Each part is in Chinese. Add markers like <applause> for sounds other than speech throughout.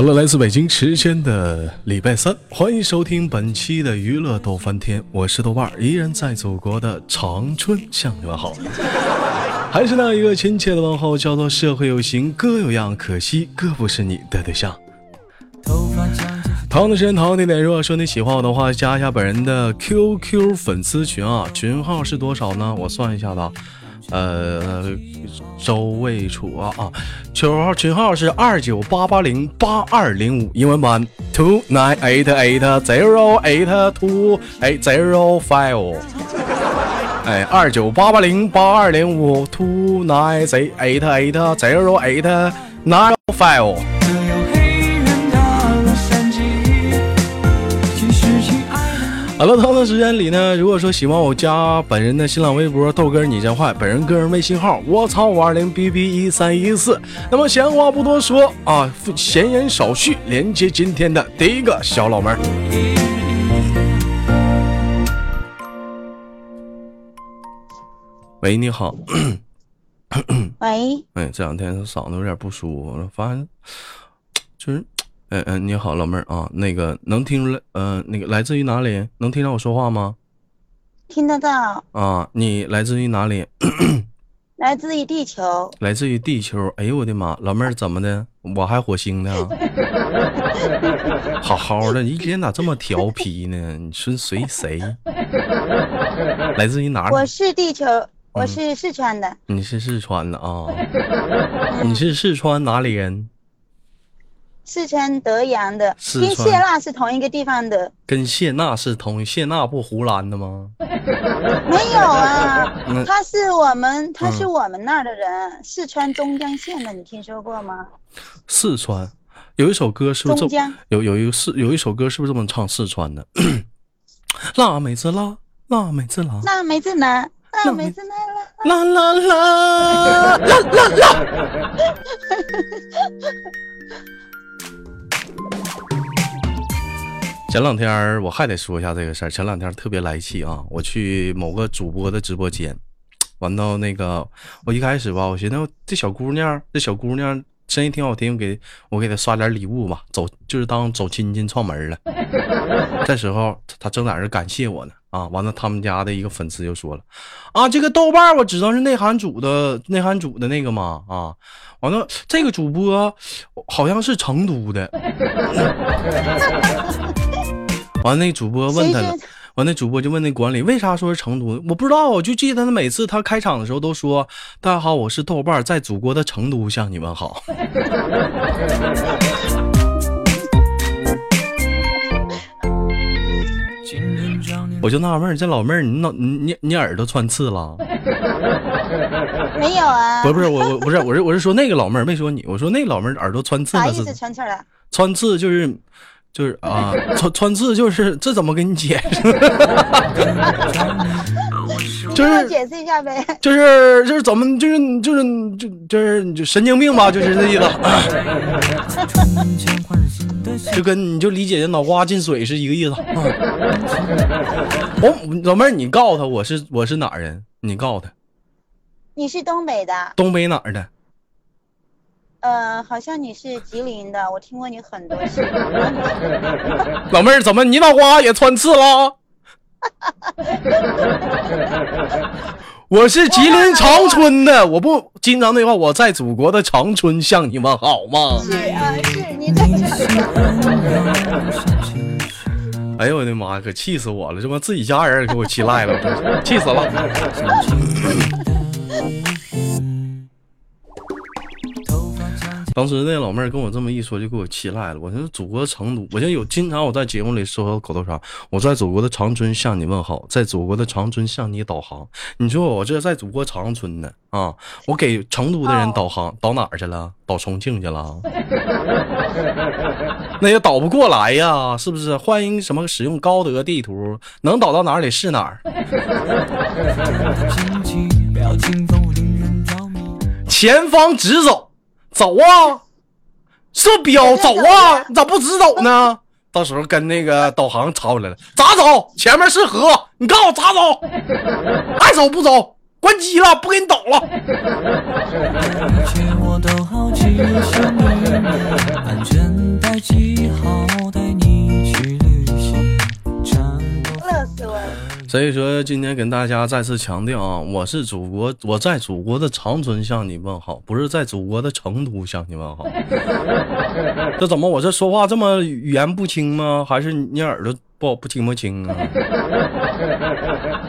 好了，来自北京时间的礼拜三，欢迎收听本期的娱乐逗翻天，我是豆瓣儿，依然在祖国的长春向你们好，还是那一个亲切的问候，叫做社会有型哥有样，可惜哥不是你的对象。同样的时间，同样地点，如果说你喜欢我的话，加一下本人的 QQ 粉丝群啊，群号是多少呢？我算一下子。呃，周卫楚啊啊，群号群号是二九八八零八二零五，英文版 two nine eight eight zero eight two eight zero five，哎，二九八八零八二零五 two nine eight eight zero eight nine five。好了，同样的时间里呢，如果说喜欢我加本人的新浪微博豆哥你真坏，本人个人微信号我操五二零 b b 一三一四。那么闲话不多说啊，闲言少叙，连接今天的第一个小老妹儿。喂，你好。喂。哎，这两天嗓子有点不舒服，我发现就是。嗯嗯，你好，老妹儿啊，那个能听出来，呃，那个来自于哪里？能听到我说话吗？听得到。啊，你来自于哪里？<coughs> 来自于地球。来自于地球。哎呦我的妈，老妹儿怎么的？我还火星呢。<laughs> 好好的，你一天咋这么调皮呢？你是谁谁？来自于哪里？我是地球，我是四川的。你是四川的啊？你是四川哪里人？四川德阳的，跟谢娜是同一个地方的。跟谢娜是同谢娜不湖南的吗？没有啊，他是我们，他是我们那儿的人，四川中江县的，你听说过吗？四川有一首歌是不是？中江有有一个四有一首歌是不是这么唱四川的？<clears throat> 辣妹子辣，辣妹子辣，辣妹子辣，辣妹子辣辣辣辣辣辣辣。<laughs> <laughs> 前两天我还得说一下这个事儿。前两天特别来气啊！我去某个主播的直播间，完到那个，我一开始吧，我寻思这小姑娘，这小姑娘声音挺好听，给我给她刷点礼物吧，走就是当走亲戚串门了。<laughs> 这时候她正在这感谢我呢啊！完了，他们家的一个粉丝就说了啊，这个豆瓣我知道是内涵组的内涵组的那个嘛啊。完了，这个主播好像是成都的。完，那主播问他了。完，那主播就问那管理，为啥说是成都？我不知道，我就记得他每次他开场的时候都说：“大家好，我是豆瓣，在祖国的成都向你们好。<laughs> ”我就纳闷，这老妹儿，你脑你你耳朵穿刺了？没有啊。不不是我我不是我是我是说那个老妹儿，没说你。我说那老妹儿耳朵穿刺了是？啥意思？穿刺了？穿刺就是。就是 <laughs> 啊，穿穿刺就是这怎么跟你解释？<laughs> 就是解释一下呗。就是就是怎么就是就是就就是就神经病吧，就是这意思。就跟你就理解的脑瓜进水是一个意思。我 <laughs> 老妹儿，你告诉他我是我是哪人？你告诉他。你是东北的。东北哪儿的？呃，好像你是吉林的，我听过你很多次。<laughs> 老妹儿，怎么你脑瓜也穿刺了？<laughs> 我是吉林长春的，我不经常那话，我在祖国的长春向你们好吗？是啊，是你在哎呦我的妈呀，可气死我了！这不自己家人给我气赖了，气死了。<laughs> 当时那老妹儿跟我这么一说，就给我气赖了。我说祖国成都，我现在有经常我在节目里说口头禅，我在祖国的长春向你问好，在祖国的长春向你导航。你说我这在祖国长春呢啊，我给成都的人导航，导哪儿去了？导重庆去了？<laughs> 那也导不过来呀，是不是？欢迎什么使用高德地图，能导到哪里是哪儿。<laughs> <laughs> 前方直走。走啊，射标走啊，你 <laughs> 咋不直走呢？到时候跟那个导航吵起来了，咋走？前面是河，你告诉我咋走？<laughs> 爱走不走？关机了，不给你导了。所以说，今天跟大家再次强调啊，我是祖国，我在祖国的长春向你问好，不是在祖国的成都向你问好。<laughs> 这怎么我这说话这么语言不清吗？还是你耳朵不不听不清啊？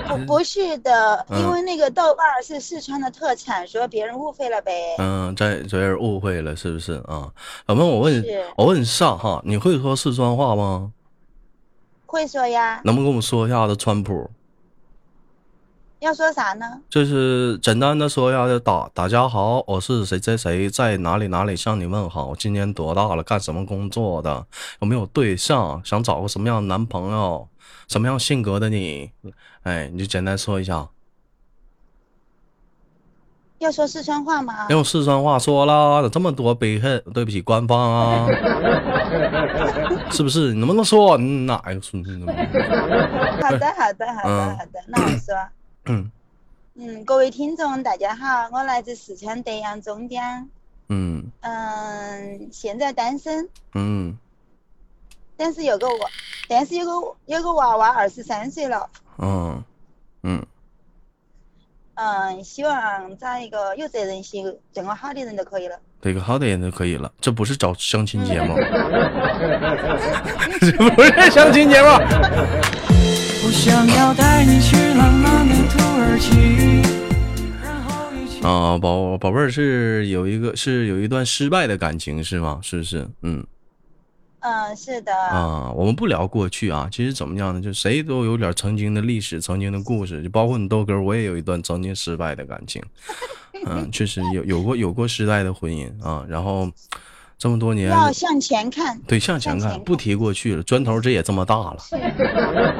不不是的，因为那个豆瓣是四川的特产，说别人误会了呗。嗯，在别人误会了是不是啊？怎么我问，我问上哈，你会说四川话吗？会说呀，能不能跟我们说一下子川普？要说啥呢？就是简单的说一下，打大家好，我是谁谁谁，在哪里哪里向你问好。今年多大了？干什么工作的？有没有对象？想找个什么样的男朋友？什么样性格的你？哎，你就简单说一下。要说四川话吗？用四川话说啦，这么多悲恨，对不起官方啊，<laughs> 是不是？你能不能说哪个村子的？好的，好的，好的，好的，那我说。嗯嗯，各位听众，大家好，我来自四川德阳中江。嗯嗯，现在单身。嗯，但是有个娃，但是有个有个娃娃，二十三岁了。嗯嗯。嗯，希望找一个有责任心、对我好的人就可以了。对个好的人就可以了，这不是找相亲节目，<laughs> 这不是相亲节目。啊，宝宝贝儿是有一个是有一段失败的感情是吗？是不是？嗯。嗯，是的啊，我们不聊过去啊，其实怎么样呢？就谁都有点曾经的历史，曾经的故事，就包括你豆哥，我也有一段曾经失败的感情。嗯，确实有有过有过失败的婚姻啊，然后这么多年要向前看，对，向前看，不提过去了，砖头这也这么大了，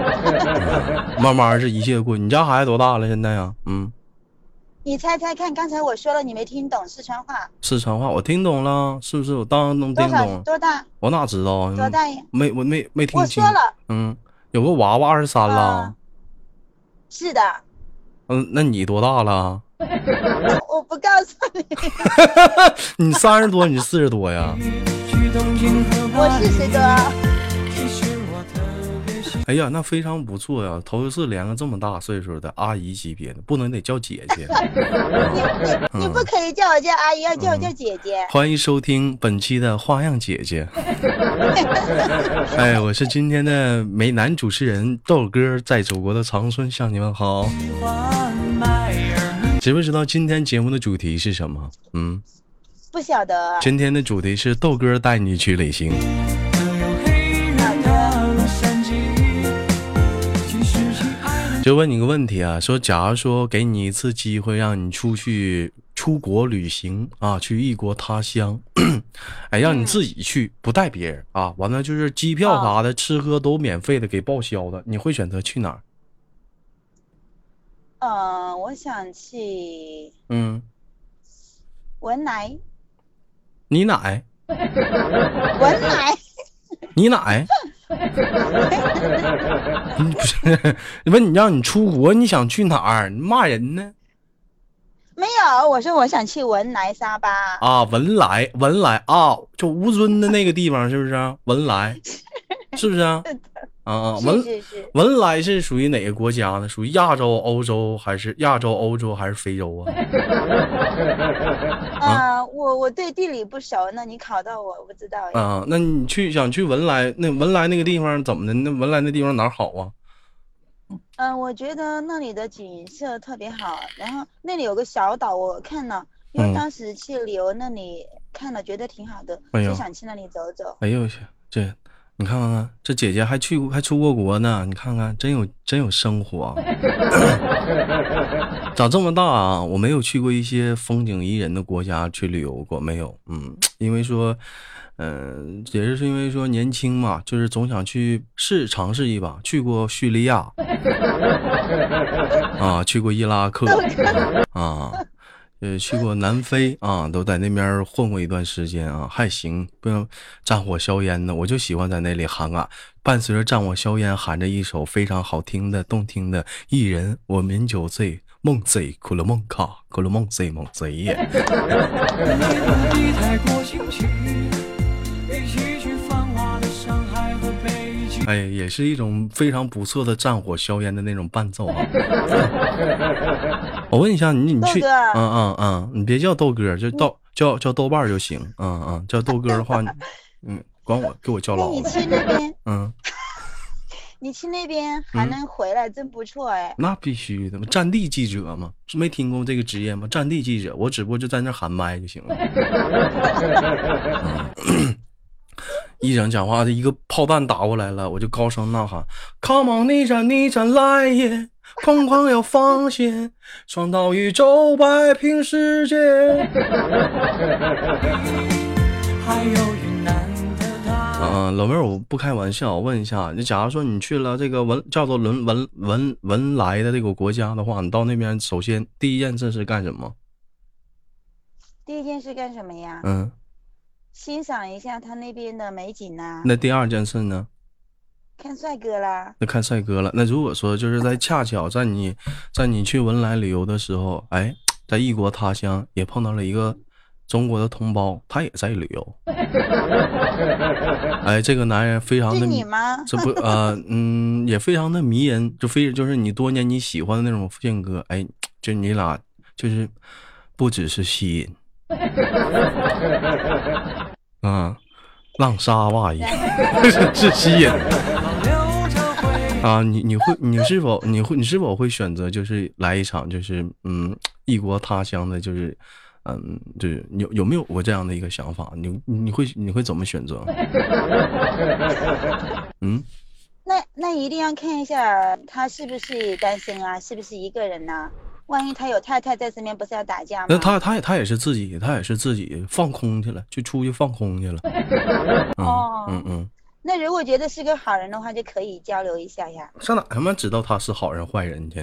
<laughs> 慢慢是一切过。你家孩子多大了？现在呀？嗯。你猜猜看，刚才我说了，你没听懂四川话。四川话我听懂了，是不是？我当然能听懂。多大？我哪知道啊？多大？没，我没没听清。我说了。嗯，有个娃娃二十三了。是的。嗯，那你多大了？我不告诉你。<laughs> 你三十多，你四十多呀？我四十多。哎呀，那非常不错呀！头一次连个这么大岁数的阿姨级别的，不能得叫姐姐。你你不可以叫我叫阿姨，要叫我叫姐姐。欢迎收听本期的花样姐姐。哎，我是今天的美男主持人豆哥，在祖国的长春向你们好。知不知道今天节目的主题是什么？嗯，不晓得。今天的主题是豆哥带你去旅行。就问你个问题啊，说假如说给你一次机会，让你出去出国旅行啊，去异国他乡，<clears throat> 哎，让你自己去，不带别人啊，完了就是机票啥的，吃喝都免费的，给报销的，你会选择去哪儿？嗯，我想去。嗯。文莱。你奶。<laughs> 文莱。你奶。<laughs> 不是，问你让你出国，你想去哪儿？你骂人呢？没有，我说我想去文莱沙巴。啊，文莱，文莱啊，就吴尊的那个地方，是不是？文莱，是不是啊？<laughs> 啊，文文莱是属于哪个国家呢？属于亚洲、欧洲还是亚洲、欧洲还是非洲啊？<laughs> 啊，我我对地理不熟，那你考到我，我不知道。啊，那你去想去文莱，那文莱那个地方怎么的？那文莱那地方哪好啊？嗯，我觉得那里的景色特别好，然后那里有个小岛，我看了，因为当时去旅游那里看了，觉得挺好的，就想去那里走走。哎呦我去，这。你看看，这姐姐还去过，还出过国呢。你看看，真有真有生活。<laughs> 长这么大啊，我没有去过一些风景宜人的国家去旅游过，没有。嗯，因为说，嗯，也是是因为说年轻嘛，就是总想去试尝试一把。去过叙利亚，<laughs> 啊，去过伊拉克，啊。呃，去过南非啊，都在那边混过一段时间啊，还行，不用战火硝烟的，我就喜欢在那里喊啊，伴随着战火硝烟，喊着一首非常好听的、动听的《一人我饮酒醉》，梦醉，苦了梦卡，苦了梦醉，梦贼耶。<laughs> 哎，也是一种非常不错的战火硝烟的那种伴奏啊！<laughs> 我问一下你，你去，嗯嗯嗯，你别叫豆哥，就豆叫叫豆瓣就行，嗯嗯，叫豆哥的话，<laughs> 嗯，管我给我叫老了。你去那边，嗯，<laughs> 你去那边还能回来，真不错哎。那必须的嘛，战地记者嘛，没听过这个职业吗？战地记者，我只不过就在那喊麦就行了。<laughs> 一整讲话的一个炮弹打过来了，我就高声呐喊：“Come on，逆战逆战来也！哐哐要放线，闯到宇宙摆平世界。<laughs> ”啊，老妹儿，我不开玩笑，我问一下，你假如说你去了这个文叫做文文文文莱的这个国家的话，你到那边首先第一件事是干什么？第一件事干什么呀？嗯。欣赏一下他那边的美景呐。那第二件事呢？看帅哥啦。那看帅哥了。那如果说就是在恰巧在你在你去文莱旅游的时候，哎，在异国他乡也碰到了一个中国的同胞，他也在旅游。<laughs> 哎，这个男人非常的你吗？这不呃嗯，也非常的迷人，就非就是你多年你喜欢的那种性格。哎，就你俩就是不只是吸引。<laughs> 啊，浪莎袜衣 <laughs> 是吸引啊！你你会你是否你会你是否会选择就是来一场就是嗯异国他乡的，就是嗯就是有有没有过这样的一个想法？你你会你会怎么选择？<laughs> 嗯，那那一定要看一下他是不是单身啊，是不是一个人呢？万一他有太太在身边，不是要打架吗？那他他也他也是自己，他也是自己放空去了，就出去放空去了。<laughs> 哦，嗯嗯。那如果觉得是个好人的话，就可以交流一下呀。上哪他妈知道他是好人坏人去？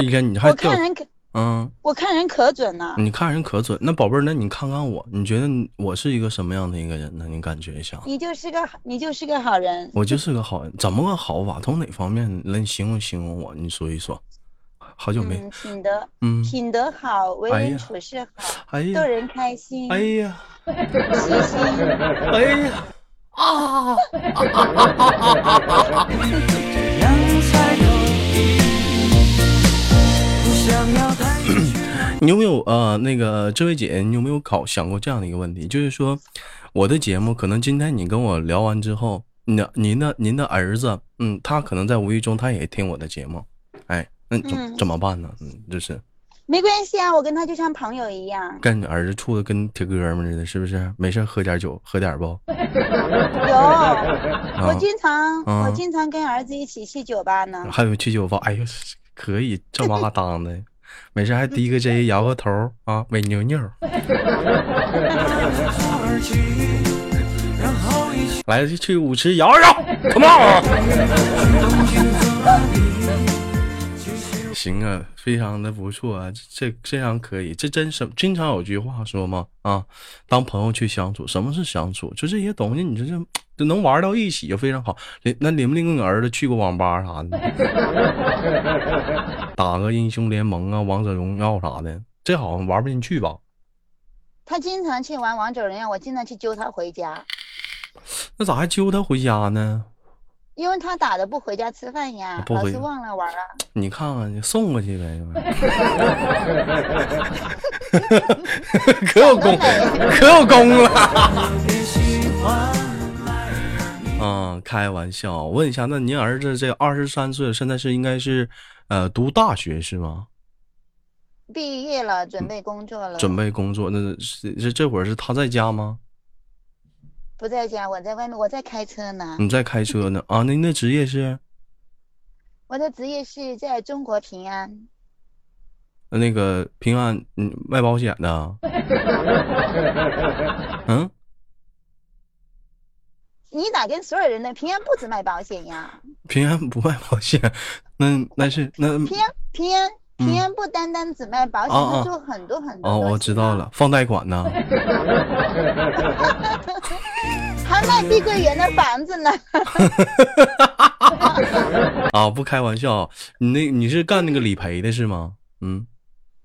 一天 <laughs> 你还我看人可嗯，我看人可准了。你看人可准，那宝贝儿，那你看看我，你觉得我是一个什么样的一个人呢？你感觉一下。你就是个你就是个好人。我就是个好人，怎么个好法？从哪方面来形容形容我？你说一说。好久没品德，嗯，品德好，为人处事好，逗人开心。哎呀，细心。哎呀，啊！<laughs> 你有没有呃，那个这位姐，你有没有考想过这样的一个问题？就是说，我的节目可能今天你跟我聊完之后，那您的您的儿子，嗯，他可能在无意中他也听我的节目，哎。那怎怎么办呢？嗯，就是没关系啊，我跟他就像朋友一样。跟你儿子处的跟铁哥们似的，是不是？没事喝点酒，喝点不？<laughs> 有，我经常我经常跟儿子一起去酒吧呢。还有去酒吧，哎呦，可以这么当的，没事还 d 个 j 摇个头啊，美妞妞。<laughs> 来去舞池摇一摇，Come on。<laughs> 行啊，非常的不错啊，这这样可以，这真是经常有句话说嘛啊，当朋友去相处，什么是相处？就这些东西，你这这就能玩到一起就非常好。那林不林跟你儿子去过网吧啥的，<laughs> 打个英雄联盟啊，王者荣耀啥的，这好像玩不进去吧？他经常去玩王者荣耀，我经常去揪他回家。那咋还揪他回家呢？因为他打的不回家吃饭呀，老是忘了玩了。你看看，你送过去呗。<laughs> 可有功，可有功了。<laughs> 啊，开玩笑。问一下，那您儿子这二十三岁，现在是应该是呃读大学是吗？毕业了，准备工作了。准备工作，那是是这会儿是他在家吗？不在家，我在外面，我在开车呢。你在开车呢啊？那你的职业是？我的职业是在中国平安。那个平安，嗯，卖保险的。<laughs> 嗯？你咋跟所有人呢？平安不止卖保险呀。平安不卖保险，那那是那平安平安。平安不单单只卖保险，他做很多很多。哦，我知道了，放贷款呢。<laughs> <laughs> 还卖碧桂园的房子呢。<laughs> 啊，不开玩笑，你那你是干那个理赔的是吗？嗯。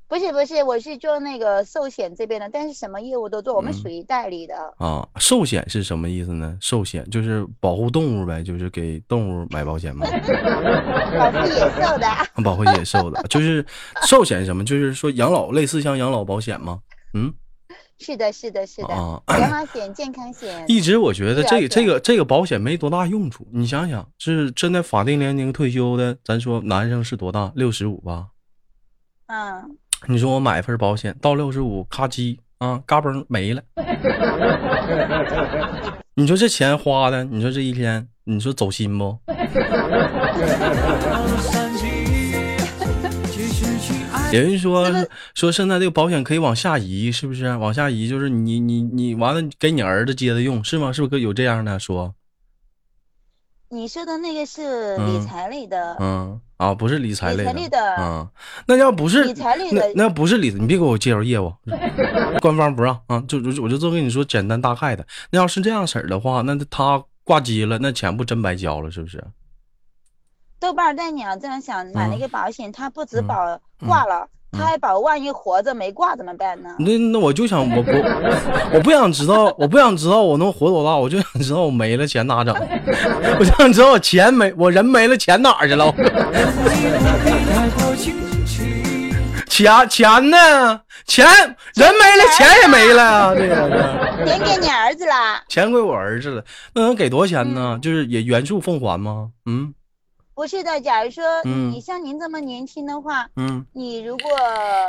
不是不是，我是做那个寿险这边的，但是什么业务都做，我们属于代理的啊。寿险是什么意思呢？寿险就是保护动物呗，就是给动物买保险吗？<laughs> 保护野兽的。保护野兽的，就是寿险什么？就是说养老，类似像养老保险吗？嗯，是的，是的，是的。啊，养老险、健康险。一直我觉得这个这个这个保险没多大用处。你想想，是真的法定年龄退休的，咱说男生是多大？六十五吧。嗯。你说我买一份保险到六十五，咔叽啊，嘎嘣没了。你说这钱花的，你说这一天，你说走心不？<laughs> 有 <laughs> 人说说现在这个保险可以往下移，是不是？往下移就是你你你完了给你儿子接着用，是吗？是不是有这样的说？你说的那个是理财类的，嗯啊，不是理财类的，啊，那要不是理财类的，那不是理，你别给我介绍业务，<laughs> 官方不让啊，就就我就这么跟你说简单大概的。那要是这样式儿的话，那他挂机了，那钱不真白交了，是不是？豆瓣儿，但你要这样想，买了一个保险，它不止保挂了。他还保，万一活着没挂怎么办呢？那那我就想，我不，我不想知道，我不想知道我能活多大，我就想知道我没了钱咋整？我就想知道我钱没，我人没了，钱哪去了？<laughs> 钱钱呢？钱人没了，钱也没了，这个钱给你儿子了，钱归我儿子了，那能给多少钱呢？就是也原数奉还吗？嗯。不是的，假如说你像您这么年轻的话，嗯，你如果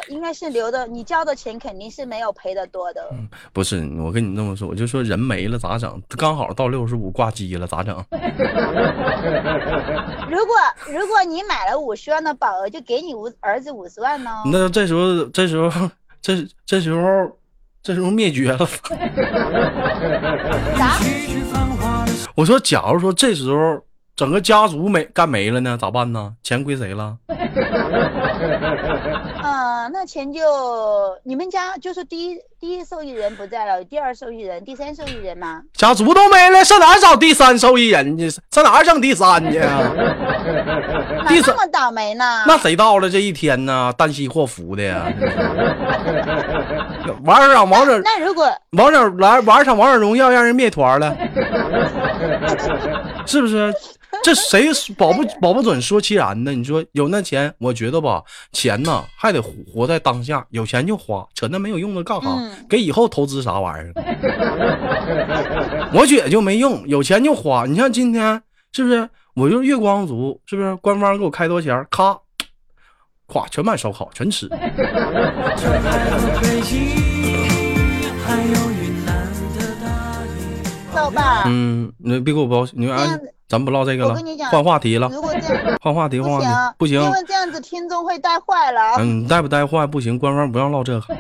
应该是留的，你交的钱肯定是没有赔的多的。不是，我跟你这么说，我就说人没了咋整？刚好到六十五挂机了咋整？<laughs> 如果如果你买了五十万的保额，就给你五儿子五十万呢？那这时候这时候这这时候这时候灭绝了。<laughs> 啥？我说，假如说这时候。整个家族没干没了呢，咋办呢？钱归谁了？啊，<laughs> 那钱就你们家就是第一第一受益人不在了，第二受益人、第三受益人吗？家族都没了，上哪找第三受益人去？上哪整第三去？<laughs> 第三么倒霉呢？那谁到了这一天呢？旦夕祸福的呀！<laughs> 玩儿场王者，那如果王者来玩场王者荣耀，让人灭团了，是不是？这谁保不保不准说其然呢？你说有那钱，我觉得吧，钱呢还得活在当下，有钱就花，扯那没有用的干哈？给以后投资啥玩意儿？<laughs> 我觉就没用，有钱就花。你像今天是不是？我就是月光族，是不是？官方给我开多少钱？咔，咵，全买烧烤，全吃。老板，嗯，你别给我包，你按。咱不唠这个了，换话题了。<laughs> 换话题，换话题，不行，因为这样子听众会带坏了。嗯，带不带坏不行，官方不让唠这个。<laughs>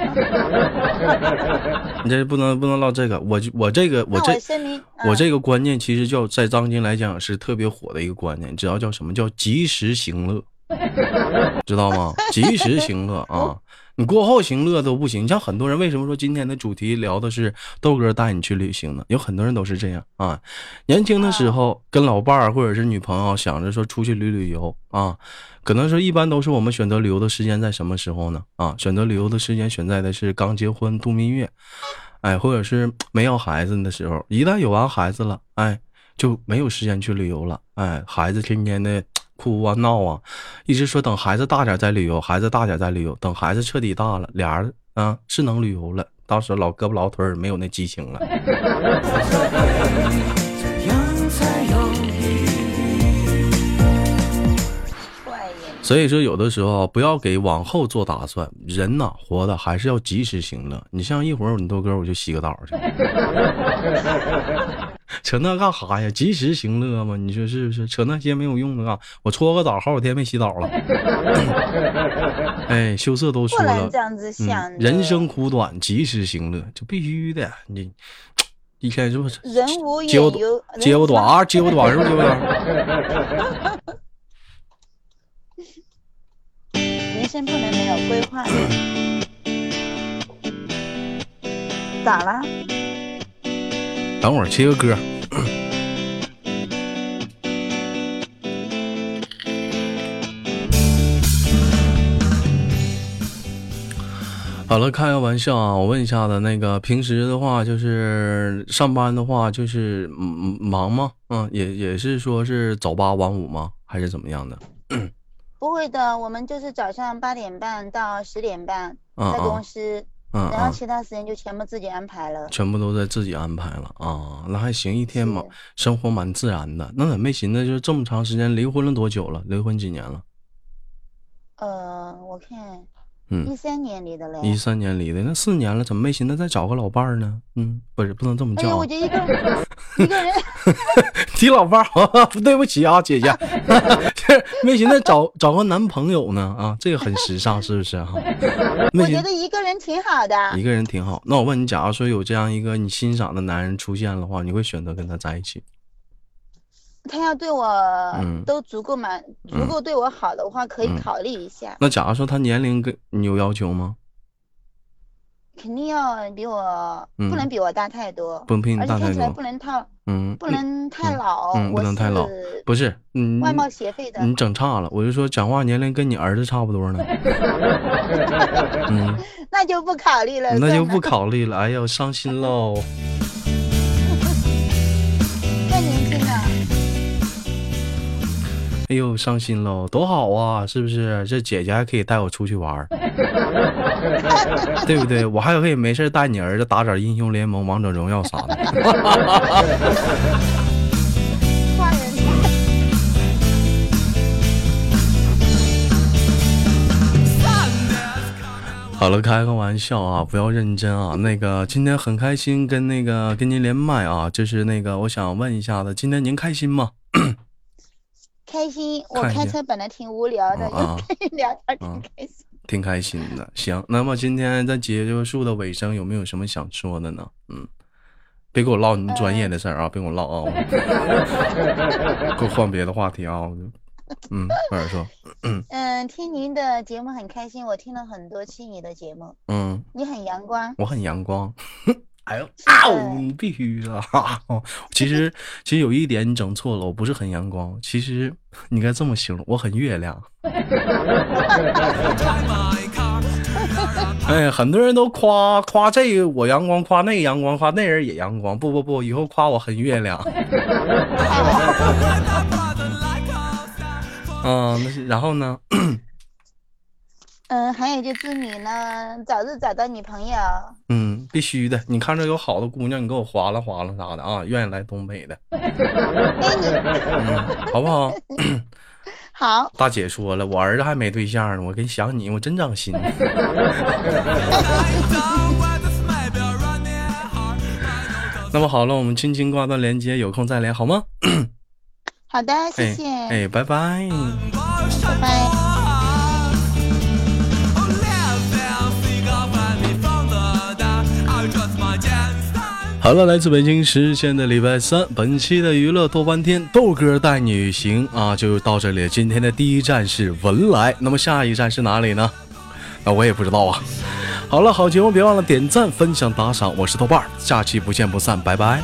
你这不能不能唠这个，我我这个我这我这个观念其实叫在当今来讲是特别火的一个观念，你知道叫什么叫及时行乐，知道吗？<laughs> 及时行乐啊。你过后行乐都不行，你像很多人为什么说今天的主题聊的是豆哥带你去旅行呢？有很多人都是这样啊，年轻的时候跟老伴儿或者是女朋友想着说出去旅旅游啊，可能说一般都是我们选择旅游的时间在什么时候呢？啊，选择旅游的时间选在的是刚结婚度蜜月，哎，或者是没要孩子的时候，一旦有完孩子了，哎，就没有时间去旅游了，哎，孩子天天的。哭啊闹啊，一直说等孩子大点再旅游，孩子大点再旅游。等孩子彻底大了，俩人啊是能旅游了，到时候老胳膊老腿儿没有那激情了。<laughs> 所以说，有的时候不要给往后做打算。人呐，活的还是要及时行乐。你像一会儿你豆哥我就洗个澡去，<laughs> <laughs> 扯那干哈呀？及时行乐嘛，你说是不是？扯那些没有用的干。我搓个澡，好几天没洗澡了。<laughs> 哎，羞涩都出了。这样子想。人生苦短，及时行乐就必须的。你一天是不是？人无远游，接不短啊，接不短是不是？接不短。人生不能没有规划。咋了？等会儿切个歌。<coughs> 好了，开个玩笑啊！我问一下子，那个平时的话，就是上班的话，就是忙吗？嗯，也也是说是早八晚五吗？还是怎么样的？不会的，我们就是早上八点半到十点半在公司，嗯，然后其他时间就全部自己安排了，全部都在自己安排了啊。那还行，一天嘛，生活蛮自然的。那咋没寻思，就这么长时间，离婚了多久了？离婚几年了？呃，我看。一三年离的嘞，一三年离的，那四年了，怎么没寻思再找个老伴儿呢？嗯，不是，不能这么叫。我就一个人，一个人 <laughs> 提老伴儿，<laughs> 不对不起啊，姐姐，<laughs> 没寻思找找个男朋友呢啊，这个很时尚，是不是哈？我觉得一个人挺好的，一个人挺好。那我问你，假如说有这样一个你欣赏的男人出现的话，你会选择跟他在一起？他要对我都足够满，足够对我好的话，可以考虑一下。那假如说他年龄跟你有要求吗？肯定要比我，不能比我大太多，不能比你大太多，而且看起来不能太，嗯，不能太老，不能太老，不是，嗯，外貌协会的，你整差了，我就说讲话年龄跟你儿子差不多呢。<laughs> 嗯，那就不考虑了，那就不考虑了，哎呦，伤心喽。哎呦，伤心喽，多好啊，是不是？这姐姐还可以带我出去玩，<laughs> 对不对？我还可以没事带你儿子打点英雄联盟、王者荣耀啥的。<laughs> 好了，开个玩笑啊，不要认真啊。那个今天很开心跟那个跟您连麦啊，就是那个我想问一下子，今天您开心吗？开心，我开车本来挺无聊的，跟你聊天挺开心，挺开心的。行，那么今天在结束的尾声，有没有什么想说的呢？嗯，别给我唠你专业的事儿啊，别给我唠啊，<laughs> 给我换别的话题啊。嗯，快点说。嗯，听您的节目很开心，我听了很多期你的节目。嗯，你很阳光，我很阳光。哎呦啊！必须的。<laughs> 其实，其实有一点你整错了，我不是很阳光。其实你该这么形容，我很月亮。<laughs> 哎，很多人都夸夸这个我阳光，夸那个阳光，夸那人也阳光。不不不，以后夸我很月亮。<laughs> 嗯，然后呢？嗯，还有就祝你呢，早日找到女朋友。嗯，必须的。你看着有好的姑娘，你给我划拉划拉啥的啊？愿意来东北的，嗯好不好？<coughs> 好。大姐说了，我儿子还没对象呢，我跟想你，我真长心。<laughs> 那么好了，我们轻轻挂断连接，有空再连好吗？好的，谢谢。哎，拜拜。拜拜。好了，来自北京时间的礼拜三，本期的娱乐多半天豆哥带你行啊，就到这里。今天的第一站是文莱，那么下一站是哪里呢？那我也不知道啊。好了，好节目别忘了点赞、分享、打赏，我是豆瓣，下期不见不散，拜拜。